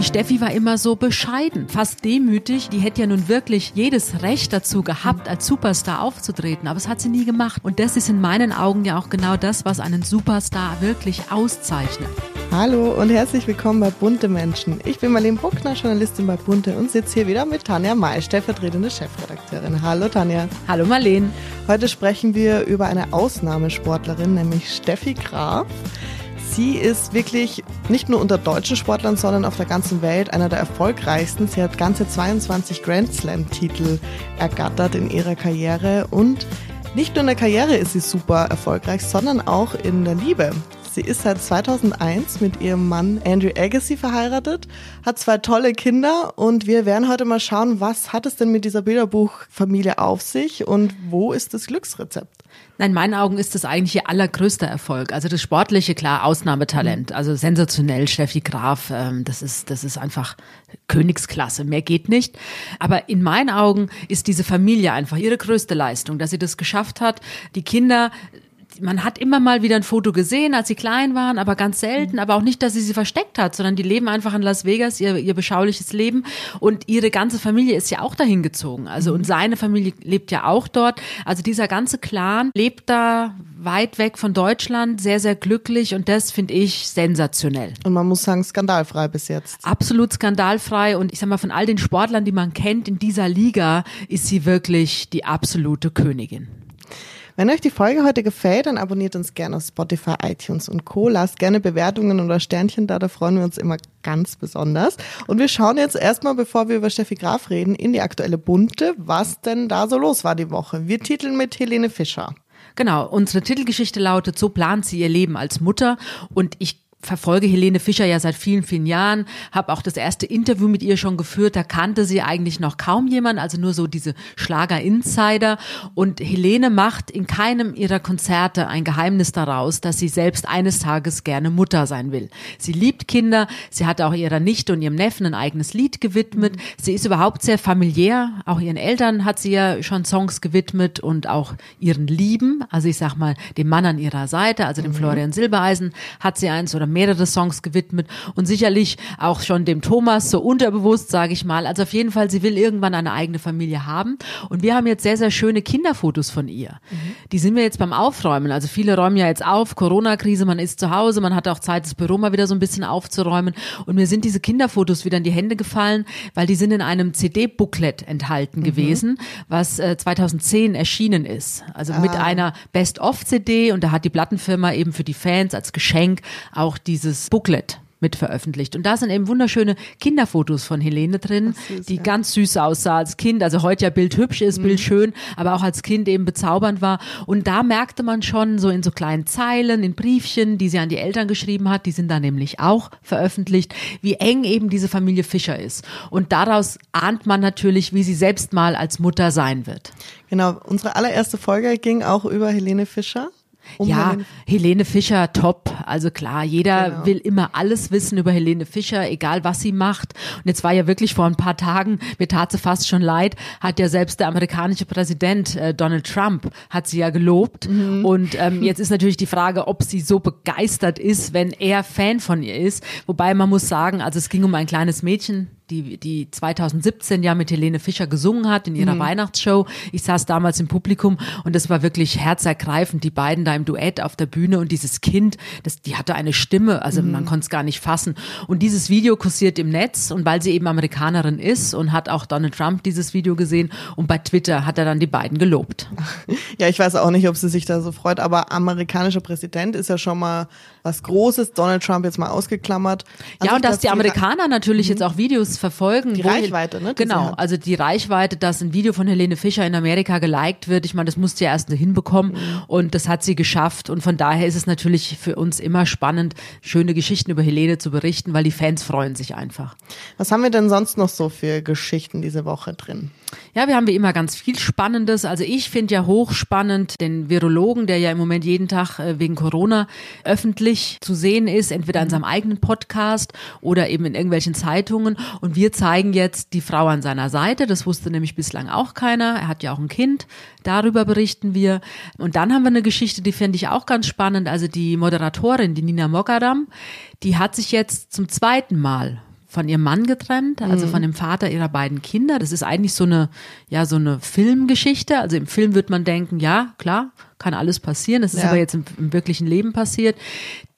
Die Steffi war immer so bescheiden, fast demütig. Die hätte ja nun wirklich jedes Recht dazu gehabt, als Superstar aufzutreten, aber es hat sie nie gemacht. Und das ist in meinen Augen ja auch genau das, was einen Superstar wirklich auszeichnet. Hallo und herzlich willkommen bei Bunte Menschen. Ich bin Marlene Bruckner, Journalistin bei Bunte und sitze hier wieder mit Tanja May, stellvertretende Chefredakteurin. Hallo Tanja. Hallo Marlene. Heute sprechen wir über eine Ausnahmesportlerin, nämlich Steffi Graf. Sie ist wirklich nicht nur unter deutschen Sportlern, sondern auf der ganzen Welt einer der erfolgreichsten. Sie hat ganze 22 Grand Slam-Titel ergattert in ihrer Karriere und nicht nur in der Karriere ist sie super erfolgreich, sondern auch in der Liebe. Sie ist seit 2001 mit ihrem Mann Andrew Agassi verheiratet, hat zwei tolle Kinder und wir werden heute mal schauen, was hat es denn mit dieser Bilderbuchfamilie auf sich und wo ist das Glücksrezept? Nein, in meinen Augen ist das eigentlich ihr allergrößter Erfolg. Also das Sportliche, klar, Ausnahmetalent. Mhm. Also sensationell, Steffi Graf, ähm, das ist, das ist einfach Königsklasse. Mehr geht nicht. Aber in meinen Augen ist diese Familie einfach ihre größte Leistung, dass sie das geschafft hat, die Kinder man hat immer mal wieder ein Foto gesehen, als sie klein waren, aber ganz selten, aber auch nicht, dass sie sie versteckt hat, sondern die leben einfach in Las Vegas, ihr, ihr beschauliches Leben und ihre ganze Familie ist ja auch dahin gezogen. Also und seine Familie lebt ja auch dort. Also dieser ganze Clan lebt da weit weg von Deutschland, sehr, sehr glücklich und das finde ich sensationell. Und man muss sagen, skandalfrei bis jetzt. Absolut skandalfrei und ich sag mal, von all den Sportlern, die man kennt in dieser Liga, ist sie wirklich die absolute Königin. Wenn euch die Folge heute gefällt, dann abonniert uns gerne auf Spotify, iTunes und Co. Lasst gerne Bewertungen oder Sternchen da, da freuen wir uns immer ganz besonders. Und wir schauen jetzt erstmal, bevor wir über Steffi Graf reden, in die aktuelle Bunte, was denn da so los war die Woche. Wir titeln mit Helene Fischer. Genau, unsere Titelgeschichte lautet, so plant sie ihr Leben als Mutter und ich verfolge Helene Fischer ja seit vielen, vielen Jahren, habe auch das erste Interview mit ihr schon geführt, da kannte sie eigentlich noch kaum jemand, also nur so diese Schlager-Insider. Und Helene macht in keinem ihrer Konzerte ein Geheimnis daraus, dass sie selbst eines Tages gerne Mutter sein will. Sie liebt Kinder, sie hat auch ihrer Nichte und ihrem Neffen ein eigenes Lied gewidmet. Sie ist überhaupt sehr familiär, auch ihren Eltern hat sie ja schon Songs gewidmet und auch ihren Lieben, also ich sag mal, dem Mann an ihrer Seite, also dem mhm. Florian Silbereisen, hat sie eins oder mehrere Songs gewidmet und sicherlich auch schon dem Thomas so unterbewusst, sage ich mal. Also auf jeden Fall, sie will irgendwann eine eigene Familie haben. Und wir haben jetzt sehr, sehr schöne Kinderfotos von ihr. Mhm. Die sind wir jetzt beim Aufräumen. Also viele räumen ja jetzt auf, Corona-Krise, man ist zu Hause, man hat auch Zeit, das Büro mal wieder so ein bisschen aufzuräumen. Und mir sind diese Kinderfotos wieder in die Hände gefallen, weil die sind in einem CD-Booklet enthalten mhm. gewesen, was äh, 2010 erschienen ist. Also ah. mit einer Best-of-CD und da hat die Plattenfirma eben für die Fans als Geschenk auch dieses Booklet mit veröffentlicht. Und da sind eben wunderschöne Kinderfotos von Helene drin, süß, die ja. ganz süß aussah als Kind. Also heute ja bildhübsch ist, mhm. bildschön, aber auch als Kind eben bezaubernd war. Und da merkte man schon so in so kleinen Zeilen, in Briefchen, die sie an die Eltern geschrieben hat, die sind da nämlich auch veröffentlicht, wie eng eben diese Familie Fischer ist. Und daraus ahnt man natürlich, wie sie selbst mal als Mutter sein wird. Genau, unsere allererste Folge ging auch über Helene Fischer. Ja, Helene, Helene Fischer, top. Also klar, jeder genau. will immer alles wissen über Helene Fischer, egal was sie macht. Und jetzt war ja wirklich vor ein paar Tagen, mir tat sie fast schon leid, hat ja selbst der amerikanische Präsident äh, Donald Trump hat sie ja gelobt. Mhm. Und ähm, jetzt ist natürlich die Frage, ob sie so begeistert ist, wenn er Fan von ihr ist. Wobei man muss sagen, also es ging um ein kleines Mädchen, die, die 2017 ja mit Helene Fischer gesungen hat in ihrer mhm. Weihnachtsshow. Ich saß damals im Publikum und das war wirklich herzergreifend, die beiden da im Duett auf der Bühne und dieses Kind, das, die hatte eine Stimme, also mhm. man konnte es gar nicht fassen. Und dieses Video kursiert im Netz und weil sie eben Amerikanerin ist und hat auch Donald Trump dieses Video gesehen und bei Twitter hat er dann die beiden gelobt. Ja, ich weiß auch nicht, ob sie sich da so freut, aber amerikanischer Präsident ist ja schon mal was Großes. Donald Trump jetzt mal ausgeklammert. An ja, und dass die Amerikaner natürlich mhm. jetzt auch Videos verfolgen. Die Reichweite, ne? Genau, also die Reichweite, dass ein Video von Helene Fischer in Amerika geliked wird. Ich meine, das musste ja erst hinbekommen mhm. und das hat sie geschafft. Und von daher ist es natürlich für uns immer spannend, schöne Geschichten über Helene zu berichten, weil die Fans freuen sich einfach. Was haben wir denn sonst noch so für Geschichten diese Woche drin? Ja, wir haben wie immer ganz viel Spannendes. Also ich finde ja hochspannend den Virologen, der ja im Moment jeden Tag äh, wegen Corona öffentlich zu sehen ist, entweder in seinem eigenen Podcast oder eben in irgendwelchen Zeitungen. Und wir zeigen jetzt die Frau an seiner Seite. Das wusste nämlich bislang auch keiner. Er hat ja auch ein Kind. Darüber berichten wir. Und dann haben wir eine Geschichte, die finde ich auch ganz spannend. Also die Moderatorin, die Nina Mogadam, die hat sich jetzt zum zweiten Mal von ihrem Mann getrennt, also Mhm. von dem Vater ihrer beiden Kinder. Das ist eigentlich so eine, ja, so eine Filmgeschichte. Also im Film wird man denken, ja, klar, kann alles passieren. Das ist Ja. aber jetzt im, im wirklichen Leben passiert.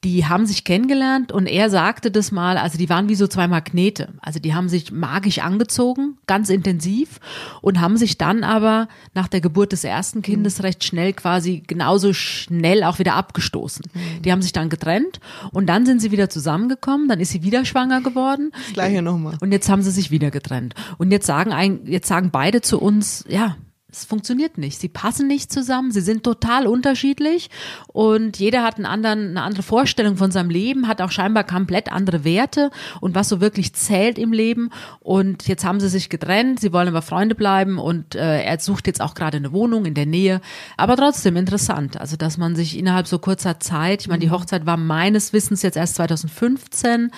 Die haben sich kennengelernt und er sagte das mal, also die waren wie so zwei Magnete. Also die haben sich magisch angezogen, ganz intensiv und haben sich dann aber nach der Geburt des ersten Kindes recht schnell quasi genauso schnell auch wieder abgestoßen. Die haben sich dann getrennt und dann sind sie wieder zusammengekommen, dann ist sie wieder schwanger geworden. Das gleiche nochmal. Und jetzt haben sie sich wieder getrennt. Und jetzt sagen ein, jetzt sagen beide zu uns, ja, es funktioniert nicht. Sie passen nicht zusammen. Sie sind total unterschiedlich und jeder hat einen anderen, eine andere Vorstellung von seinem Leben, hat auch scheinbar komplett andere Werte und was so wirklich zählt im Leben. Und jetzt haben sie sich getrennt. Sie wollen aber Freunde bleiben und äh, er sucht jetzt auch gerade eine Wohnung in der Nähe. Aber trotzdem interessant. Also, dass man sich innerhalb so kurzer Zeit, ich meine, die Hochzeit war meines Wissens jetzt erst 2015,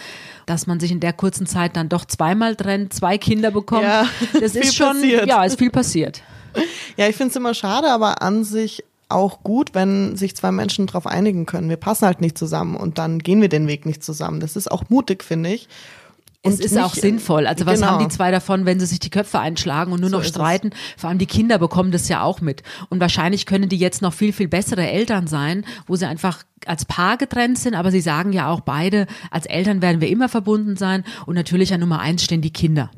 dass man sich in der kurzen Zeit dann doch zweimal trennt, zwei Kinder bekommt. Ja, das viel ist schon, passiert. ja, ist viel passiert. Ja, ich finde es immer schade, aber an sich auch gut, wenn sich zwei Menschen darauf einigen können. Wir passen halt nicht zusammen und dann gehen wir den Weg nicht zusammen. Das ist auch mutig, finde ich. Es Und ist nicht- auch sinnvoll. Also was Genau. haben die zwei davon, wenn sie sich die Köpfe einschlagen und nur So noch ist es. streiten? Vor allem die Kinder bekommen das ja auch mit. Und wahrscheinlich können die jetzt noch viel, viel bessere Eltern sein, wo sie einfach als Paar getrennt sind, aber sie sagen ja auch beide, als Eltern werden wir immer verbunden sein und natürlich an Nummer eins stehen die Kinder.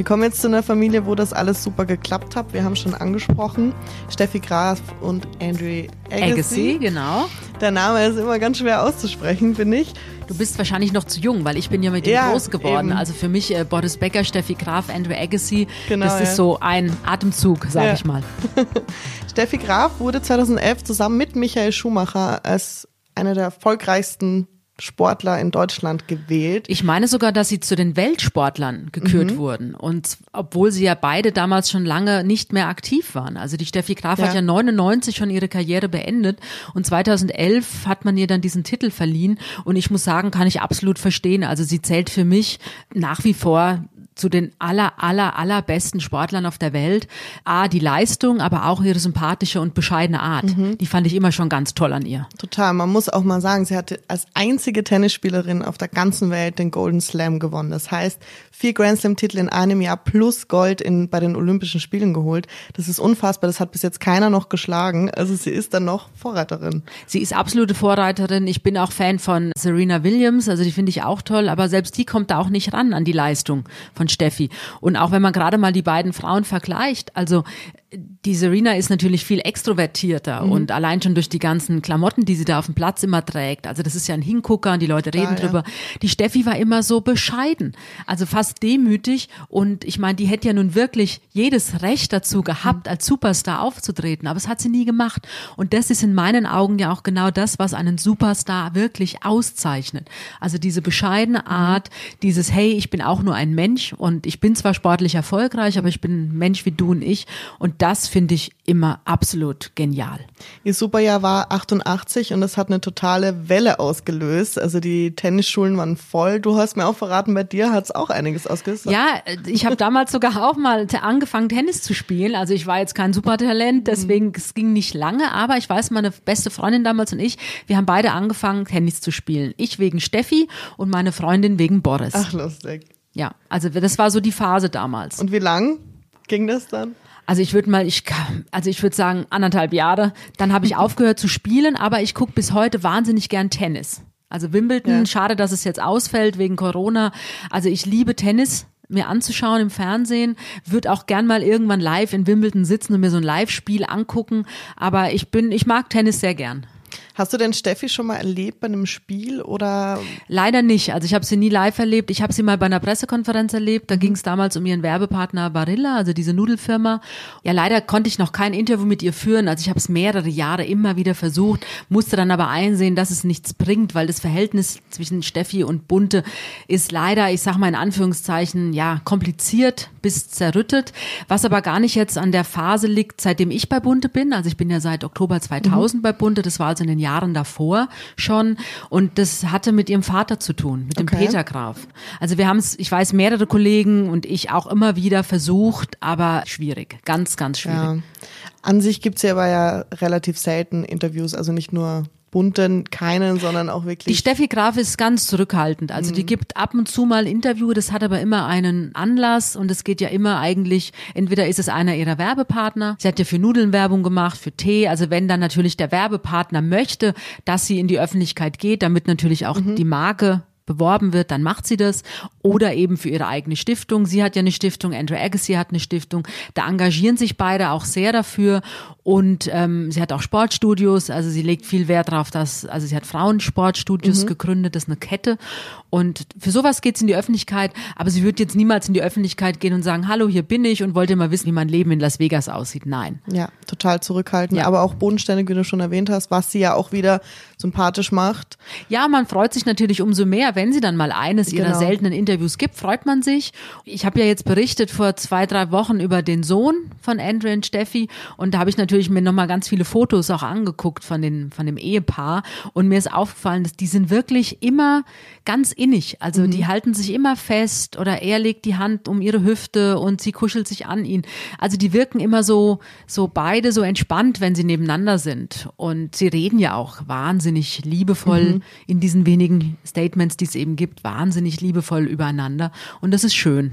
Wir kommen jetzt zu einer Familie, wo das alles super geklappt hat. Wir haben schon angesprochen, Steffi Graf und Andrew Agassi, Agassi. genau. Der Name ist immer ganz schwer auszusprechen, finde ich. Du bist wahrscheinlich noch zu jung, weil ich bin ja mit ihm Ja, groß geworden. eben. Also für mich äh, Boris Becker, Steffi Graf, Andrew Agassi, Genau, das ist ja. so ein Atemzug, sag Ja. ich mal. Steffi Graf wurde 2011 zusammen mit Michael Schumacher als einer der erfolgreichsten Sportler in Deutschland gewählt. Ich meine sogar, dass sie zu den Weltsportlern gekürt Mhm. wurden. Und obwohl sie ja beide damals schon lange nicht mehr aktiv waren. Also die Steffi Graf Ja. hat ja 99 schon ihre Karriere beendet und 2011 hat man ihr dann diesen Titel verliehen. Und ich muss sagen, kann ich absolut verstehen. Also sie zählt für mich nach wie vor zu den aller, aller, allerbesten Sportlern auf der Welt. A, die Leistung, aber auch ihre sympathische und bescheidene Art. Mhm. Die fand ich immer schon ganz toll an ihr. Total. Man muss auch mal sagen, sie hatte als einzige Tennisspielerin auf der ganzen Welt den Golden Slam gewonnen. Das heißt, vier Grand Slam Titel in einem Jahr plus Gold in, bei den Olympischen Spielen geholt. Das ist unfassbar. Das hat bis jetzt keiner noch geschlagen. Also sie ist dann noch Vorreiterin. Sie ist absolute Vorreiterin. Ich bin auch Fan von Serena Williams, also die finde ich auch toll, aber selbst die kommt da auch nicht ran an die Leistung von Steffi. Und auch wenn man gerade mal die beiden Frauen vergleicht, also die Serena ist natürlich viel extrovertierter Mhm. und allein schon durch die ganzen Klamotten, die sie da auf dem Platz immer trägt. Also das ist ja ein Hingucker und die Leute reden ja. drüber. Die Steffi war immer so bescheiden, also fast demütig und ich meine, die hätte ja nun wirklich jedes Recht dazu gehabt, als Superstar aufzutreten, aber es hat sie nie gemacht. Und das ist in meinen Augen ja auch genau das, was einen Superstar wirklich auszeichnet. Also diese bescheidene Art, dieses Hey, ich bin auch nur ein Mensch und ich bin zwar sportlich erfolgreich, aber ich bin ein Mensch wie du und ich und das finde ich immer absolut genial. Ihr Superjahr war 88 und das hat eine totale Welle ausgelöst. Also die Tennisschulen waren voll. Du hast mir auch verraten, bei dir hat es auch einiges ausgelöst. Ja, ich habe damals sogar auch mal angefangen, Tennis zu spielen. Also ich war jetzt kein Supertalent, deswegen es ging nicht lange, aber ich weiß, meine beste Freundin damals und ich, wir haben beide angefangen, Tennis zu spielen. Ich wegen Steffi und meine Freundin wegen Boris. Ach, lustig. Ja, also das war so die Phase damals. Und wie lang ging das dann? Also ich würde mal, ich also ich würde sagen anderthalb Jahre. Dann habe ich aufgehört zu spielen, aber ich gucke bis heute wahnsinnig gern Tennis. Also Wimbledon, Ja. schade, dass es jetzt ausfällt wegen Corona. Also ich liebe Tennis mir anzuschauen im Fernsehen, würde auch gern mal irgendwann live in Wimbledon sitzen und mir so ein Live-Spiel angucken. Aber ich bin, ich mag Tennis sehr gern. Hast du denn Steffi schon mal erlebt bei einem Spiel oder Leider nicht. Also ich habe sie nie live erlebt. Ich habe sie mal bei einer Pressekonferenz erlebt. Da ging es damals um ihren Werbepartner Barilla, also diese Nudelfirma. Ja, leider konnte ich noch kein Interview mit ihr führen. Also ich habe es mehrere Jahre immer wieder versucht, musste dann aber einsehen, dass es nichts bringt, weil das Verhältnis zwischen Steffi und Bunte ist leider, ich sag mal in Anführungszeichen, ja, kompliziert bis zerrüttet, was aber gar nicht jetzt an der Phase liegt, seitdem ich bei Bunte bin. Also ich bin ja seit Oktober 2000 bei Bunte. Das war also in den Jahren davor schon. Und das hatte mit ihrem Vater zu tun, mit dem Okay. Peter Graf. Also wir haben es, ich weiß, mehrere Kollegen und ich auch immer wieder versucht, aber schwierig. Ganz, ganz schwierig. ja. An sich gibt's ja aber ja relativ selten Interviews, also nicht nur bunten keinen, sondern auch wirklich. Die Steffi Graf ist ganz zurückhaltend. Also die gibt ab und zu mal Interview, das hat aber immer einen Anlass. Und es geht ja immer eigentlich, entweder ist es einer ihrer Werbepartner, sie hat ja für Nudeln Werbung gemacht, für Tee, also wenn dann natürlich der Werbepartner möchte, dass sie in die Öffentlichkeit geht, damit natürlich auch die Marke beworben wird, dann macht sie das. Oder eben für ihre eigene Stiftung. Sie hat ja eine Stiftung, Andrew Agassi hat eine Stiftung. Da engagieren sich beide auch sehr dafür. Und ähm, sie hat auch Sportstudios, also sie legt viel Wert darauf, dass, also sie hat Frauensportstudios gegründet, das ist eine Kette. Und für sowas geht sie in die Öffentlichkeit, aber sie wird jetzt niemals in die Öffentlichkeit gehen und sagen, hallo, hier bin ich und wollte mal wissen, wie mein Leben in Las Vegas aussieht. Nein. Ja, total zurückhaltend, Ja. aber auch bodenständig, wie du schon erwähnt hast, was sie ja auch wieder sympathisch macht. Ja, man freut sich natürlich umso mehr, wenn sie dann mal eines ihrer Genau. seltenen Interviews gibt, freut man sich. Ich habe ja jetzt berichtet vor zwei, drei Wochen über den Sohn von Andrew und Steffi und da habe ich natürlich mir nochmal ganz viele Fotos auch angeguckt von, den, von dem Ehepaar und mir ist aufgefallen, dass die sind wirklich immer ganz innig. Also die halten sich immer fest oder er legt die Hand um ihre Hüfte und sie kuschelt sich an ihn. Also die wirken immer so, so beide so entspannt, wenn sie nebeneinander sind. Und sie reden ja auch wahnsinnig liebevoll in diesen wenigen Statements, die es eben gibt, wahnsinnig liebevoll übereinander. Und das ist schön.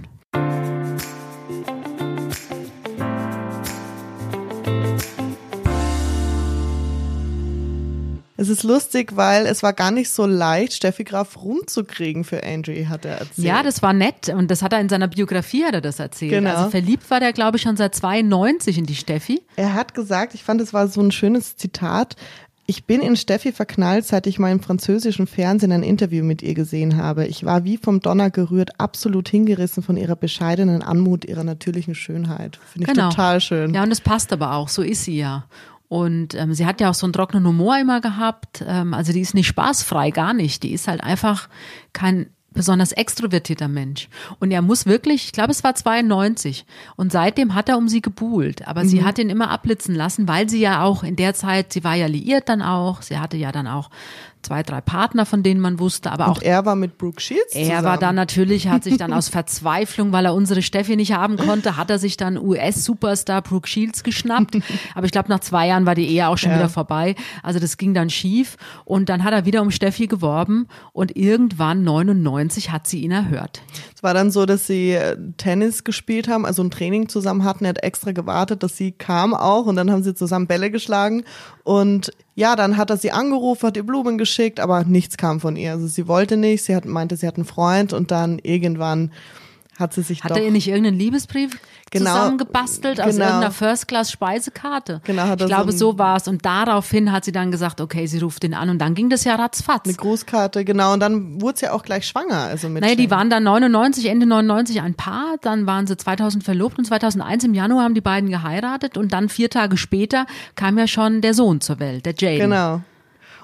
Es ist lustig, weil es war gar nicht so leicht, Steffi Graf rumzukriegen für Andrew, hat er erzählt. Ja, das war nett und das hat er in seiner Biografie hat er das erzählt. Genau. Also verliebt war der, glaube ich, schon seit 92 in die Steffi. Er hat gesagt, ich fand, es war so ein schönes Zitat. Ich bin in Steffi verknallt, seit ich mal im französischen Fernsehen ein Interview mit ihr gesehen habe. Ich war wie vom Donner gerührt, absolut hingerissen von ihrer bescheidenen Anmut, ihrer natürlichen Schönheit. Finde ich Genau. total schön. Ja, und das passt aber auch, so ist sie ja. Und ähm, sie hat ja auch so einen trockenen Humor immer gehabt. Ähm, also die ist nicht spaßfrei, gar nicht. Die ist halt einfach kein besonders extrovertierter Mensch. Und er muss wirklich, ich glaube, es war 92. Und seitdem hat er um sie gebuhlt. Aber sie hat ihn immer abblitzen lassen, weil sie ja auch in der Zeit, sie war ja liiert dann auch. Sie hatte ja dann auch zwei, drei Partner, von denen man wusste, aber auch Und er war mit Brooke Shields er zusammen. war dann natürlich, hat sich dann aus Verzweiflung, weil er unsere Steffi nicht haben konnte, hat er sich dann US-Superstar Brooke Shields geschnappt. Aber ich glaube, nach zwei Jahren war die Ehe auch schon Ja. wieder vorbei. Also das ging dann schief. Und dann hat er wieder um Steffi geworben und irgendwann 99 hat sie ihn erhört. Es war dann so, dass sie äh, Tennis gespielt haben, also ein Training zusammen hatten. Er hat extra gewartet, dass sie kam auch und dann haben sie zusammen Bälle geschlagen. Und ja, dann hat er sie angerufen, hat ihr Blumen geschickt, aber nichts kam von ihr. Also sie wollte nicht, sie hat, meinte, sie hat einen Freund und dann irgendwann hat sie sich Hat doch... er ihr nicht irgendeinen Liebesbrief Genau. zusammengebastelt aus Genau. irgendeiner First-Class-Speisekarte? Genau, hat ich glaube, so so, war es. Und daraufhin hat sie dann gesagt, okay, sie ruft ihn an. Und dann ging das ja ratzfatz. eine Grußkarte, genau. Und dann wurde sie ja auch gleich schwanger. Also mit Naja, die waren dann 99, Ende 99 ein Paar, dann waren sie 2000 verlobt und 2001 im Januar haben die beiden geheiratet und dann vier Tage später kam ja schon der Sohn zur Welt, der Jane. Genau.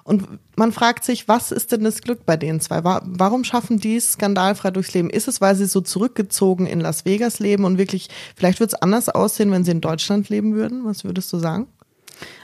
Und man fragt sich, was ist denn das Glück bei den zwei? Wa- Warum schaffen die es skandalfrei durchs Leben? Ist es, weil sie so zurückgezogen in Las Vegas leben und wirklich, vielleicht wird es anders aussehen, wenn sie in Deutschland leben würden? Was würdest du sagen?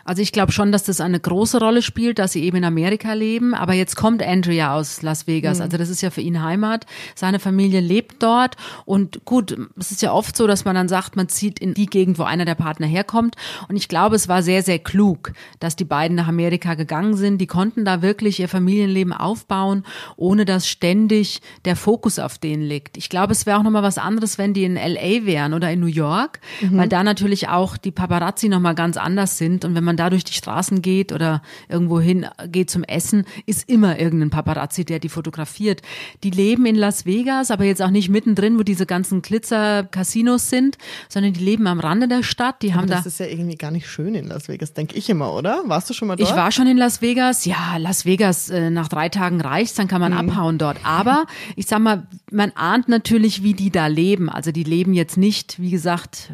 Also ich glaube schon, dass das eine große Rolle spielt, dass sie eben in Amerika leben. Aber jetzt kommt Andrew ja aus Las Vegas. Also das ist ja für ihn Heimat. Seine Familie lebt dort. Und gut, es ist ja oft so, dass man dann sagt, man zieht in die Gegend, wo einer der Partner herkommt. Und ich glaube, es war sehr, sehr klug, dass die beiden nach Amerika gegangen sind. Die konnten da wirklich ihr Familienleben aufbauen, ohne dass ständig der Fokus auf denen liegt. Ich glaube, es wäre auch nochmal was anderes, wenn die in LA wären oder in New York, weil da natürlich auch die Paparazzi nochmal ganz anders sind. Und wenn man da durch die Straßen geht oder irgendwo hin geht zum Essen, ist immer irgendein Paparazzi, der die fotografiert. Die leben in Las Vegas, aber jetzt auch nicht mittendrin, wo diese ganzen Glitzer-Casinos sind, sondern die leben am Rande der Stadt. Die haben Aber da das ist ja irgendwie gar nicht schön in Las Vegas, denke ich immer, oder? Warst du schon mal dort? ich war schon in Las Vegas. Ja, Las Vegas, äh, nach drei Tagen reicht's, dann kann man Mhm. abhauen dort. Aber ich sag mal, man ahnt natürlich, wie die da leben. Also die leben jetzt nicht, wie gesagt,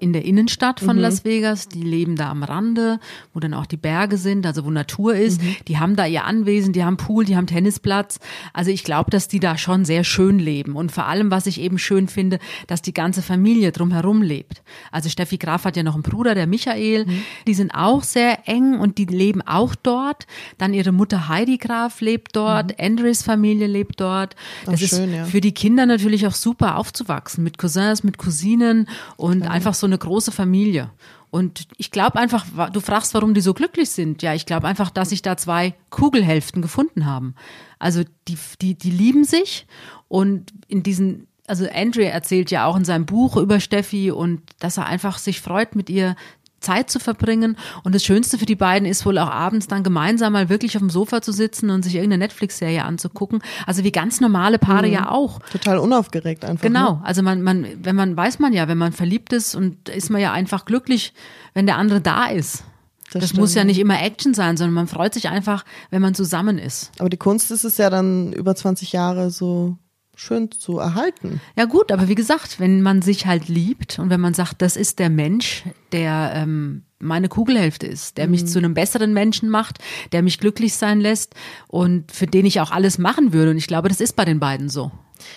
in der Innenstadt Mhm. von Las Vegas. Die leben da am Rande, wo dann auch die Berge sind, also wo Natur ist. Mhm. Die haben da ihr Anwesen, die haben Pool, die haben Tennisplatz. Also ich glaube, dass die da schon sehr schön leben. Und vor allem, was ich eben schön finde, dass die ganze Familie drumherum lebt. Also Steffi Graf hat ja noch einen Bruder, der Michael. Mhm. Die sind auch sehr eng und die leben auch dort. Dann ihre Mutter Heidi Graf lebt dort, Andrews Familie lebt dort. Das schön, ist ja. für die Kinder natürlich auch super aufzuwachsen mit Cousins, mit Cousinen und einfach so eine große Familie. Und ich glaube einfach, du fragst, warum die so glücklich sind. Ja, ich glaube einfach, dass sich da zwei Kugelhälften gefunden haben. Also die, die, die lieben sich und in diesen also Andrew erzählt ja auch in seinem Buch über Steffi und dass er einfach sich freut, mit ihr Zeit zu verbringen. Und das Schönste für die beiden ist wohl auch abends dann gemeinsam mal wirklich auf dem Sofa zu sitzen und sich irgendeine Netflix-Serie anzugucken. Also wie ganz normale Paare mhm. ja auch. Total unaufgeregt einfach. Genau. Ne? Also man, man, wenn man, weiß man ja, wenn man verliebt ist und ist man ja einfach glücklich, wenn der andere da ist. Das, das muss ja nicht immer Action sein, sondern man freut sich einfach, wenn man zusammen ist. Aber die Kunst ist es ja dann über 20 Jahre so schön zu erhalten. Ja gut, aber wie gesagt, wenn man sich halt liebt und wenn man sagt, das ist der Mensch, der ähm, meine Kugelhälfte ist, der mich mhm. zu einem besseren Menschen macht, der mich glücklich sein lässt und für den ich auch alles machen würde. Und ich glaube, das ist bei den beiden so.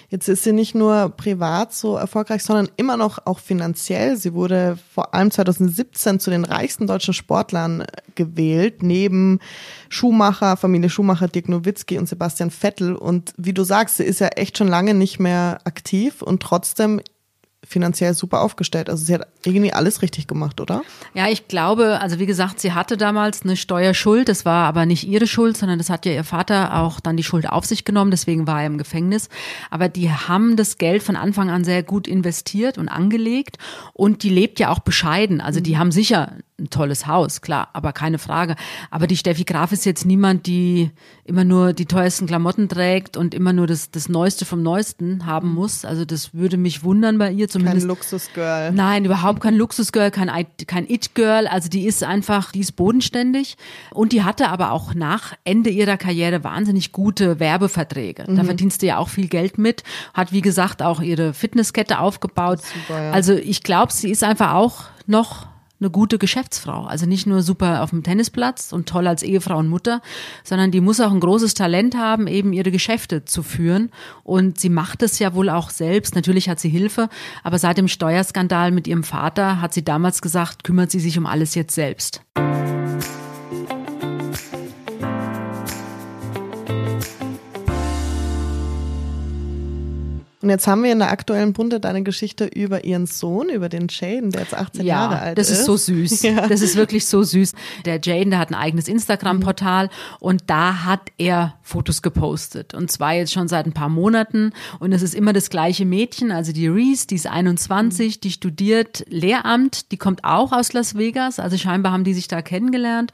Jetzt ist sie nicht nur privat so erfolgreich, sondern immer noch auch finanziell. Sie wurde vor allem 2017 zu den reichsten deutschen Sportlern gewählt, neben Schumacher, Familie Schumacher, Dirk Nowitzki und Sebastian Vettel. Und wie du sagst, sie ist ja echt schon lange nicht mehr aktiv und trotzdem finanziell super aufgestellt. Also sie hat irgendwie alles richtig gemacht, oder? Ja, ich glaube, also wie gesagt, sie hatte damals eine Steuerschuld. Das war aber nicht ihre Schuld, sondern das hat ja ihr Vater auch dann die Schuld auf sich genommen. Deswegen war er im Gefängnis. Aber die haben das Geld von Anfang an sehr gut investiert und angelegt. Und die lebt ja auch bescheiden. Also die mhm. haben sicher ein tolles Haus, klar, aber keine Frage. Aber die Steffi Graf ist jetzt niemand, die immer nur die teuersten Klamotten trägt und immer nur das, das Neueste vom Neuesten haben muss. Also das würde mich wundern bei ihr zumindest. Kein Luxusgirl. Nein, überhaupt kein Luxusgirl, kein, kein It-Girl. Also die ist einfach, die ist bodenständig. Und die hatte aber auch nach Ende ihrer Karriere wahnsinnig gute Werbeverträge. Mhm. Da verdienst du ja auch viel Geld mit. Hat, wie gesagt, auch ihre Fitnesskette aufgebaut. Super, ja. Also ich glaube, sie ist einfach auch noch eine gute Geschäftsfrau. Also nicht nur super auf dem Tennisplatz und toll als Ehefrau und Mutter, sondern die muss auch ein großes Talent haben, eben ihre Geschäfte zu führen. Und sie macht es ja wohl auch selbst. Natürlich hat sie Hilfe, aber seit dem Steuerskandal mit ihrem Vater hat sie damals gesagt, kümmert sie sich um alles jetzt selbst. Und jetzt haben wir in der aktuellen Bunde deine Geschichte über ihren Sohn, über den Jaden, der jetzt 18 ja, Jahre alt ist. Das ist so süß. Ja. Das ist wirklich so süß. Der Jaden, der hat ein eigenes Instagram-Portal und da hat er Fotos gepostet. Und zwar jetzt schon seit ein paar Monaten. Und es ist immer das gleiche Mädchen, also die Reese, die ist 21, mhm. die studiert Lehramt, die kommt auch aus Las Vegas. Also scheinbar haben die sich da kennengelernt.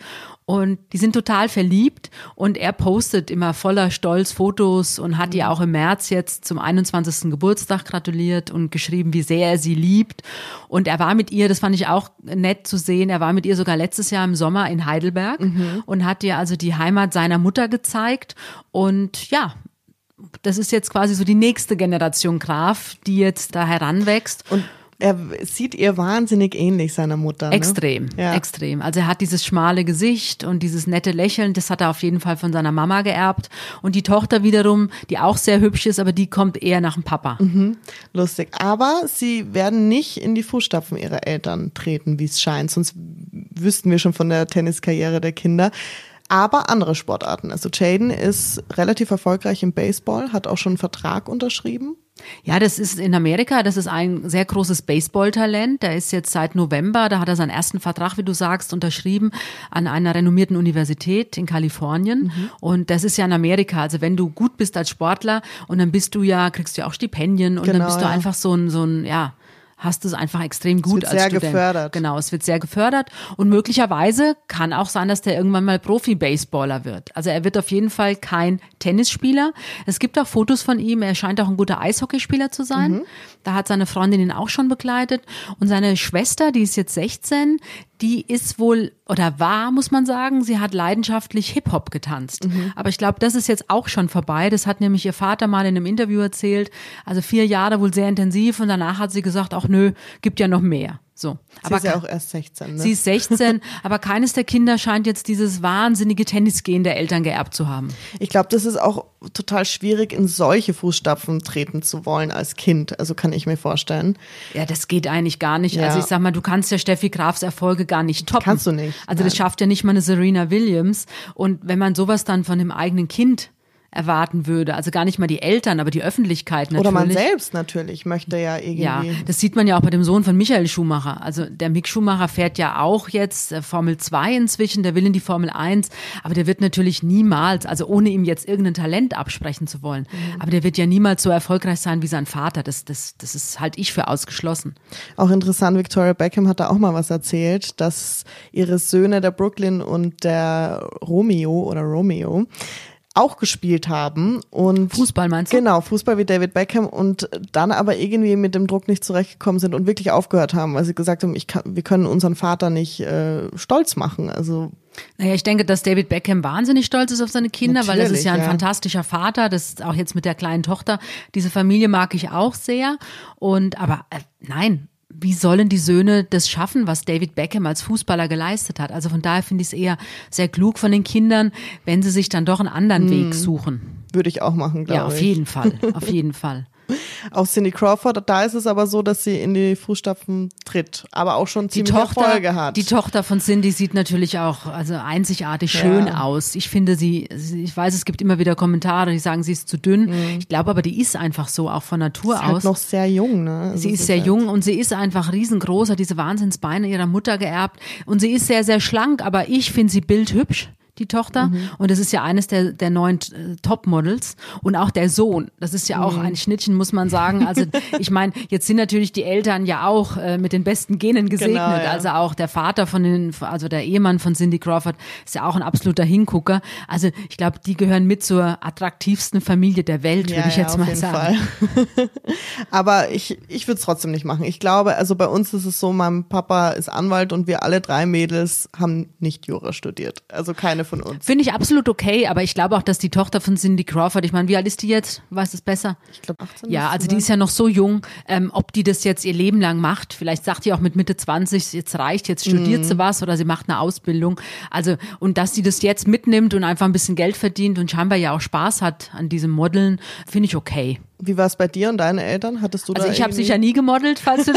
Und die sind total verliebt und er postet immer voller Stolz Fotos und hat ihr auch im März jetzt zum 21. Geburtstag gratuliert und geschrieben, wie sehr er sie liebt. Und er war mit ihr, das fand ich auch nett zu sehen, er war mit ihr sogar letztes Jahr im Sommer in Heidelberg mhm. und hat ihr also die Heimat seiner Mutter gezeigt. Und ja, das ist jetzt quasi so die nächste Generation Graf, die jetzt da heranwächst. Und er sieht ihr wahnsinnig ähnlich seiner Mutter. Ne? Extrem, ja. extrem. Also er hat dieses schmale Gesicht und dieses nette Lächeln, das hat er auf jeden Fall von seiner Mama geerbt. Und die Tochter wiederum, die auch sehr hübsch ist, aber die kommt eher nach dem Papa. Mhm. Lustig. Aber sie werden nicht in die Fußstapfen ihrer Eltern treten, wie es scheint. Sonst wüssten wir schon von der Tenniskarriere der Kinder aber andere Sportarten. Also Jaden ist relativ erfolgreich im Baseball, hat auch schon einen Vertrag unterschrieben. Ja, das ist in Amerika, das ist ein sehr großes Baseballtalent. Der ist jetzt seit November, da hat er seinen ersten Vertrag, wie du sagst, unterschrieben an einer renommierten Universität in Kalifornien. Mhm. Und das ist ja in Amerika. Also wenn du gut bist als Sportler und dann bist du ja, kriegst du ja auch Stipendien und genau, dann bist du ja. einfach so ein, so ein, ja, hast du es einfach extrem gut es wird als sehr Student. gefördert. Genau, es wird sehr gefördert und möglicherweise kann auch sein, dass der irgendwann mal Profi-Baseballer wird. Also er wird auf jeden Fall kein Tennisspieler. Es gibt auch Fotos von ihm, er scheint auch ein guter Eishockeyspieler zu sein. Mhm. Da hat seine Freundin ihn auch schon begleitet und seine Schwester, die ist jetzt 16, die ist wohl oder war, muss man sagen, sie hat leidenschaftlich Hip-Hop getanzt. Mhm. Aber ich glaube, das ist jetzt auch schon vorbei. Das hat nämlich ihr Vater mal in einem Interview erzählt. Also vier Jahre wohl sehr intensiv und danach hat sie gesagt, ach nö, gibt ja noch mehr. So. Sie aber ist ja auch erst 16. Ne? Sie ist 16, aber keines der Kinder scheint jetzt dieses wahnsinnige Tennisgehen der Eltern geerbt zu haben. Ich glaube, das ist auch total schwierig, in solche Fußstapfen treten zu wollen als Kind. Also kann ich mir vorstellen. Ja, das geht eigentlich gar nicht. Ja. Also ich sag mal, du kannst ja Steffi Grafs Erfolge gar nicht toppen. Kannst du nicht. Also Nein. das schafft ja nicht mal eine Serena Williams. Und wenn man sowas dann von dem eigenen Kind erwarten würde. Also gar nicht mal die Eltern, aber die Öffentlichkeit natürlich. Oder man selbst natürlich möchte ja irgendwie. Ja, das sieht man ja auch bei dem Sohn von Michael Schumacher. Also der Mick Schumacher fährt ja auch jetzt äh, Formel 2 inzwischen, der will in die Formel 1, aber der wird natürlich niemals, also ohne ihm jetzt irgendein Talent absprechen zu wollen, mhm. aber der wird ja niemals so erfolgreich sein wie sein Vater. Das, das, das ist halt ich für ausgeschlossen. Auch interessant, Victoria Beckham hat da auch mal was erzählt, dass ihre Söhne, der Brooklyn und der Romeo oder Romeo, auch gespielt haben und Fußball meinst du? Genau, Fußball wie David Beckham und dann aber irgendwie mit dem Druck nicht zurechtgekommen sind und wirklich aufgehört haben, weil sie gesagt haben, ich kann, wir können unseren Vater nicht äh, stolz machen. Also naja, ich denke, dass David Beckham wahnsinnig stolz ist auf seine Kinder, Natürlich, weil er ist ja ein ja. fantastischer Vater. Das ist auch jetzt mit der kleinen Tochter. Diese Familie mag ich auch sehr. Und aber äh, nein, wie sollen die Söhne das schaffen, was David Beckham als Fußballer geleistet hat? Also von daher finde ich es eher sehr klug von den Kindern, wenn sie sich dann doch einen anderen hm. Weg suchen. Würde ich auch machen, glaube ich. Ja, auf jeden Fall, auf jeden Fall. Auch Cindy Crawford, da ist es aber so, dass sie in die Fußstapfen tritt, aber auch schon ziemlich die Tochter, Erfolge hat. Die Tochter von Cindy sieht natürlich auch also einzigartig ja. schön aus. Ich finde sie, ich weiß, es gibt immer wieder Kommentare, die sagen, sie ist zu dünn. Mhm. Ich glaube aber, die ist einfach so, auch von Natur ist halt aus. Halt noch sehr jung, ne? Also sie ist sehr halt jung und sie ist einfach riesengroß, hat diese Wahnsinnsbeine ihrer Mutter geerbt und sie ist sehr, sehr schlank, aber ich finde sie bildhübsch die Tochter. Mhm. Und das ist ja eines der, der neuen äh, Topmodels. Und auch der Sohn. Das ist ja auch mhm. ein Schnittchen, muss man sagen. Also ich meine, jetzt sind natürlich die Eltern ja auch äh, mit den besten Genen gesegnet. Genau, ja. Also auch der Vater von den, also der Ehemann von Cindy Crawford ist ja auch ein absoluter Hingucker. Also ich glaube, die gehören mit zur attraktivsten Familie der Welt, ja, würde ich ja, jetzt mal sagen. Aber ich, ich würde es trotzdem nicht machen. Ich glaube, also bei uns ist es so, mein Papa ist Anwalt und wir alle drei Mädels haben nicht Jura studiert. Also keine von uns. Finde ich absolut okay, aber ich glaube auch, dass die Tochter von Cindy Crawford, ich meine, wie alt ist die jetzt? Weiß es besser? Ich glaube 18. Ja, also die ist ja noch so jung, ähm, ob die das jetzt ihr Leben lang macht. Vielleicht sagt die auch mit Mitte 20, jetzt reicht, jetzt studiert mhm. sie was oder sie macht eine Ausbildung. Also, und dass sie das jetzt mitnimmt und einfach ein bisschen Geld verdient und scheinbar ja auch Spaß hat an diesem Modeln, finde ich okay. Wie war es bei dir und deinen Eltern? Hattest du also da ich habe sicher nie gemodelt, falls du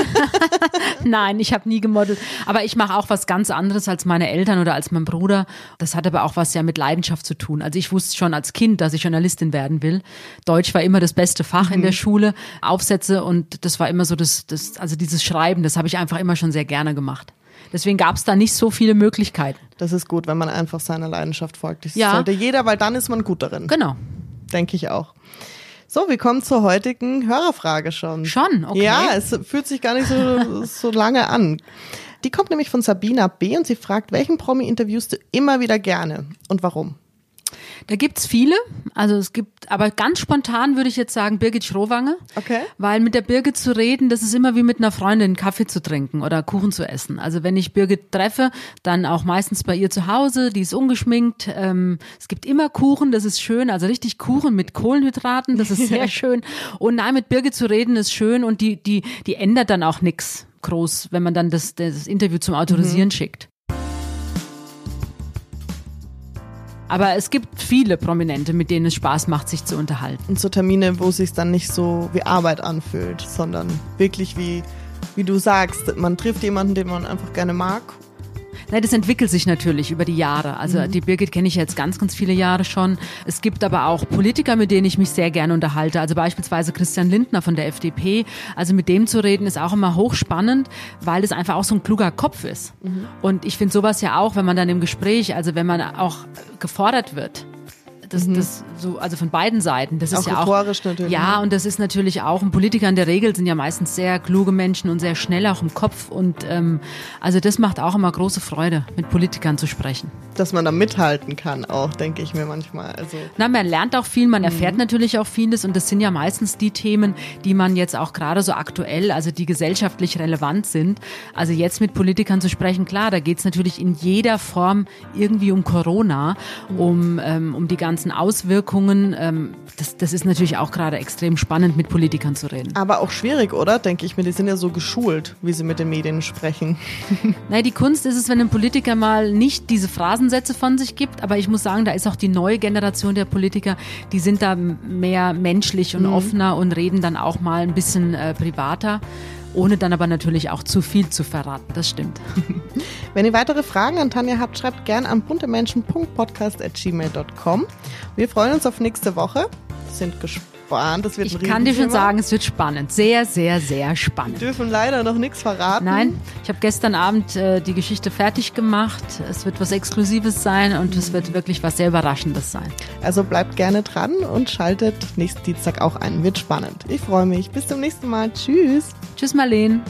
Nein, ich habe nie gemodelt, aber ich mache auch was ganz anderes als meine Eltern oder als mein Bruder. Das hat aber auch was ja mit Leidenschaft zu tun. Also ich wusste schon als Kind, dass ich Journalistin werden will. Deutsch war immer das beste Fach mhm. in der mhm. Schule, Aufsätze und das war immer so das das also dieses Schreiben, das habe ich einfach immer schon sehr gerne gemacht. Deswegen gab es da nicht so viele Möglichkeiten. Das ist gut, wenn man einfach seiner Leidenschaft folgt. Das ja. sollte jeder, weil dann ist man gut darin. Genau. Denke ich auch. So, wir kommen zur heutigen Hörerfrage schon. Schon, okay. Ja, es fühlt sich gar nicht so, so lange an. Die kommt nämlich von Sabina B. und sie fragt, welchen Promi interviewst du immer wieder gerne und warum? Da gibt's viele. Also es gibt, aber ganz spontan würde ich jetzt sagen Birgit Schrowange. Okay. Weil mit der Birgit zu reden, das ist immer wie mit einer Freundin Kaffee zu trinken oder Kuchen zu essen. Also wenn ich Birgit treffe, dann auch meistens bei ihr zu Hause, die ist ungeschminkt. Ähm, es gibt immer Kuchen, das ist schön. Also richtig Kuchen mit Kohlenhydraten, das ist sehr schön. Und nein, mit Birgit zu reden ist schön und die, die, die ändert dann auch nix groß, wenn man dann das, das Interview zum Autorisieren mhm. schickt. Aber es gibt viele Prominente, mit denen es Spaß macht, sich zu unterhalten. Und so Termine, wo es sich dann nicht so wie Arbeit anfühlt, sondern wirklich wie, wie du sagst, man trifft jemanden, den man einfach gerne mag Nein, das entwickelt sich natürlich über die Jahre. Also mhm. die Birgit kenne ich jetzt ganz, ganz viele Jahre schon. Es gibt aber auch Politiker, mit denen ich mich sehr gerne unterhalte. Also beispielsweise Christian Lindner von der FDP. Also mit dem zu reden ist auch immer hochspannend, weil es einfach auch so ein kluger Kopf ist. Mhm. Und ich finde sowas ja auch, wenn man dann im Gespräch, also wenn man auch gefordert wird, das, mhm. das so, also von beiden Seiten. Das auch ist ja auch natürlich. Ja, und das ist natürlich auch. Und Politiker in der Regel sind ja meistens sehr kluge Menschen und sehr schnell auch im Kopf. Und ähm, also das macht auch immer große Freude, mit Politikern zu sprechen. Dass man da mithalten kann, auch denke ich mir manchmal. Also Na, man lernt auch viel, man erfährt mhm. natürlich auch vieles. Und das sind ja meistens die Themen, die man jetzt auch gerade so aktuell, also die gesellschaftlich relevant sind. Also jetzt mit Politikern zu sprechen, klar, da geht es natürlich in jeder Form irgendwie um Corona, mhm. um, ähm, um die ganzen ganzen Auswirkungen, ähm, das, das ist natürlich auch gerade extrem spannend, mit Politikern zu reden. Aber auch schwierig, oder? Denke ich mir. Die sind ja so geschult, wie sie mit den Medien sprechen. Naja, die Kunst ist es, wenn ein Politiker mal nicht diese Phrasensätze von sich gibt, aber ich muss sagen, da ist auch die neue Generation der Politiker, die sind da mehr menschlich und mhm. offener und reden dann auch mal ein bisschen äh, privater. Ohne dann aber natürlich auch zu viel zu verraten. Das stimmt. Wenn ihr weitere Fragen an Tanja habt, schreibt gern an buntemenschen.podcast.gmail.com. Wir freuen uns auf nächste Woche. Sind gespannt. Das wird ich kann dir schon sagen, es wird spannend. Sehr, sehr, sehr spannend. Wir dürfen leider noch nichts verraten. Nein, ich habe gestern Abend äh, die Geschichte fertig gemacht. Es wird was Exklusives sein und es wird wirklich was sehr Überraschendes sein. Also bleibt gerne dran und schaltet nächsten Dienstag auch ein. Wird spannend. Ich freue mich. Bis zum nächsten Mal. Tschüss. Tschüss, Marlene.